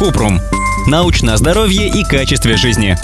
Купрум. Научное здоровье и качестве жизни.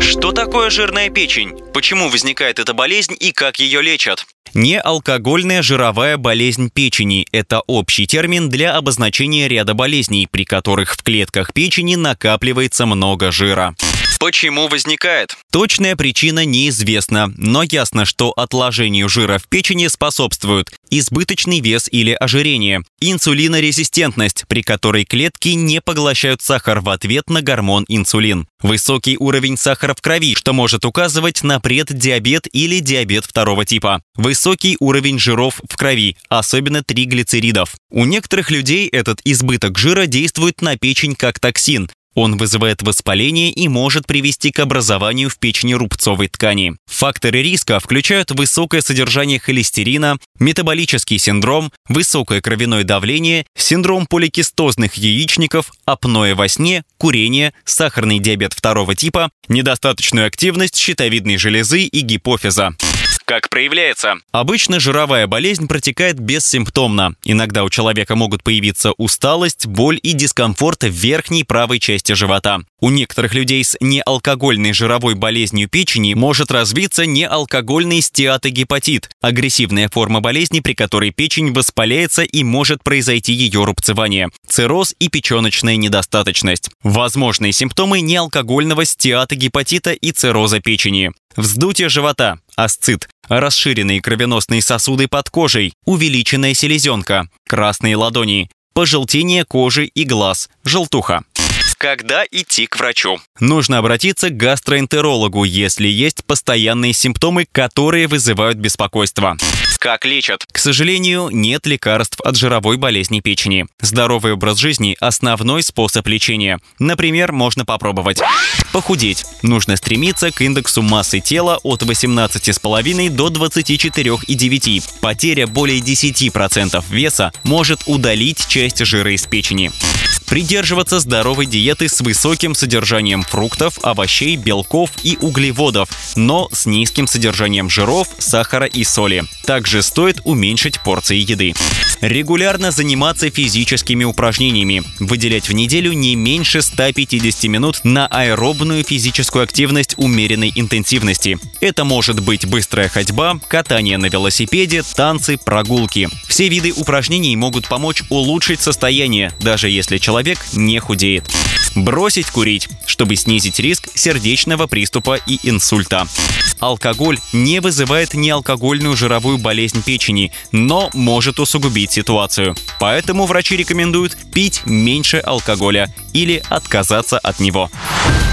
Что такое жирная печень? Почему возникает эта болезнь и как ее лечат? Неалкогольная жировая болезнь печени – это общий термин для обозначения ряда болезней, при которых в клетках печени накапливается много жира. Почему возникает? Точная причина неизвестна, но ясно, что отложению жира в печени способствуют избыточный вес или ожирение, инсулинорезистентность, при которой клетки не поглощают сахар в ответ на гормон инсулин, высокий уровень сахара в крови, что может указывать на преддиабет или диабет второго типа, высокий уровень жиров в крови, особенно триглицеридов. У некоторых людей этот избыток жира действует на печень как токсин, он вызывает воспаление и может привести к образованию в печени рубцовой ткани. Факторы риска включают высокое содержание холестерина, метаболический синдром, высокое кровяное давление, синдром поликистозных яичников, апноэ во сне, курение, сахарный диабет второго типа, недостаточную активность щитовидной железы и гипофиза. Как проявляется? Обычно жировая болезнь протекает бессимптомно. Иногда у человека могут появиться усталость, боль и дискомфорт в верхней правой части живота. У некоторых людей с неалкогольной жировой болезнью печени может развиться неалкогольный стеатогепатит – агрессивная форма болезни, при которой печень воспаляется и может произойти ее рубцевание, цирроз и печеночная недостаточность. Возможные симптомы неалкогольного стеатогепатита и цирроза печени. Вздутие живота, асцит, расширенные кровеносные сосуды под кожей, увеличенная селезенка, красные ладони, пожелтение кожи и глаз, желтуха. Когда идти к врачу? Нужно обратиться к гастроэнтерологу, если есть постоянные симптомы, которые вызывают беспокойство. Как лечат? К сожалению, нет лекарств от жировой болезни печени. Здоровый образ жизни – основной способ лечения. Например, можно попробовать похудеть. Нужно стремиться к индексу массы тела от 18,5 до 24,9. Потеря более 10% веса может удалить часть жира из печени. Придерживаться здоровой диеты с высоким содержанием фруктов, овощей, белков и углеводов, но с низким содержанием жиров, сахара и соли. Также стоит уменьшить порции еды. Регулярно заниматься физическими упражнениями. Выделять в неделю не меньше 150 минут на аэробную физическую активность умеренной интенсивности. Это может быть быстрая ходьба, катание на велосипеде, танцы, прогулки. Все виды упражнений могут помочь улучшить состояние, даже если человек не худеет. Бросить курить, чтобы снизить риск сердечного приступа и инсульта. Алкоголь не вызывает неалкогольную жировую болезнь печени, но может усугубить ситуацию. Поэтому врачи рекомендуют пить меньше алкоголя или отказаться от него.